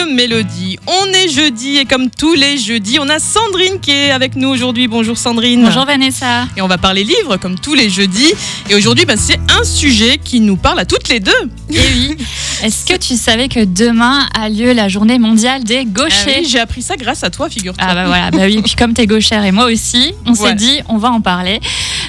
Mélodie. On est jeudi et comme tous les jeudis, on a Sandrine qui est avec nous aujourd'hui. Bonjour Sandrine. Bonjour Vanessa. Et on va parler livres comme tous les jeudis. Et aujourd'hui, bah, c'est un sujet qui nous parle à toutes les deux. Et Eh oui. Est-ce que tu savais que demain a lieu la journée mondiale des Ah gauchers oui, J'ai appris ça grâce à toi, figure-toi. Ah bah voilà, bah oui, et puis comme t'es gauchère et moi aussi, on Voilà. s'est dit on va en parler.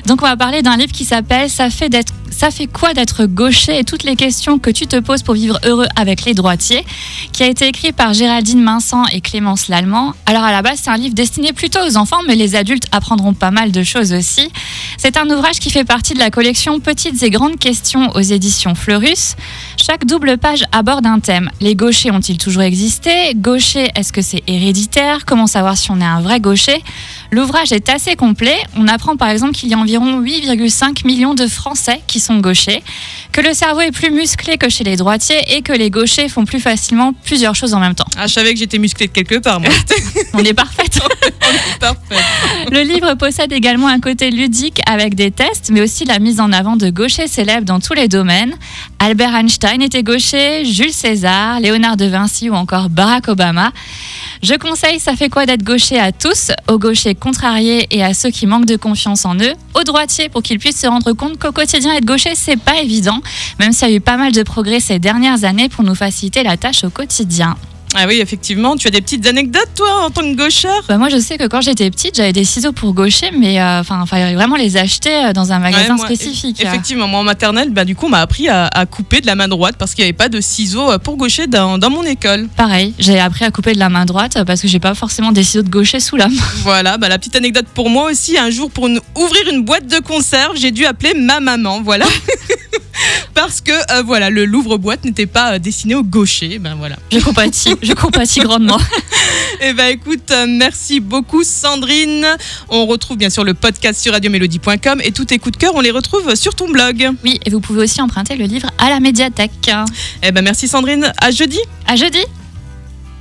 Donc on va parler d'un livre qui s'appelle Ça fait d'être ça fait quoi d'être gaucher et toutes les questions que tu te poses pour vivre heureux avec les droitiers, qui a été écrit par Géraldine Vincent et Clémence Lallemand. Alors à la base, c'est un livre destiné plutôt aux enfants, mais les adultes apprendront pas mal de choses aussi. C'est un ouvrage qui fait partie de la collection Petites et grandes questions aux éditions Fleurus. Chaque double page aborde un thème. Les gauchers ont-ils toujours existé? Gaucher, est-ce que c'est héréditaire? Comment savoir si on est un vrai gaucher? L'ouvrage est assez complet. On apprend par exemple qu'il y a environ 8,5 millions de Français qui sont gauchers, que le cerveau est plus musclé que chez les droitiers et que les gauchers font plus facilement plusieurs choses en même temps. Ah, je savais que j'étais musclée de quelque part, moi. On est parfaite. Le livre possède également un côté ludique avec des tests, mais aussi la mise en avant de gauchers célèbres dans tous les domaines. Albert Einstein était gaucher, Jules César, Léonard de Vinci ou encore Barack Obama. Je conseille Ça fait quoi d'être gaucher à tous, aux gauchers contrariés et à ceux qui manquent de confiance en eux, aux droitiers pour qu'ils puissent se rendre compte qu'au quotidien être gaucher c'est pas évident, même s'il y a eu pas mal de progrès ces dernières années pour nous faciliter la tâche au quotidien. Ah oui, effectivement, tu as des petites anecdotes, toi, en tant que gauchère Bah, moi, je sais que quand j'étais petite, j'avais des ciseaux pour gaucher, mais euh, enfin, il fallait vraiment les acheter euh, dans un magasin Ouais, moi, spécifique. eff- Effectivement, moi en maternelle, bah, du coup, on m'a appris à, à couper de la main droite parce qu'il n'y avait pas de ciseaux euh, pour gaucher dans, dans mon école. Pareil, j'ai appris à couper de la main droite euh, parce que j'ai pas forcément des ciseaux de gaucher sous la main. Voilà, bah, la petite anecdote pour moi aussi, un jour pour une- ouvrir une boîte de conserve, j'ai dû appeler ma maman, voilà. Parce que euh, voilà, le l'ouvre-boîte n'était pas euh, destiné au gaucher, ben voilà. Je compatis, je compatis grandement. Et ben écoute, euh, merci beaucoup Sandrine. On retrouve bien sûr le podcast sur radiomélodie.com et tous tes coups de cœur, on les retrouve sur ton blog. Oui, et vous pouvez aussi emprunter le livre à la médiathèque. Et ben merci Sandrine, à jeudi. À jeudi!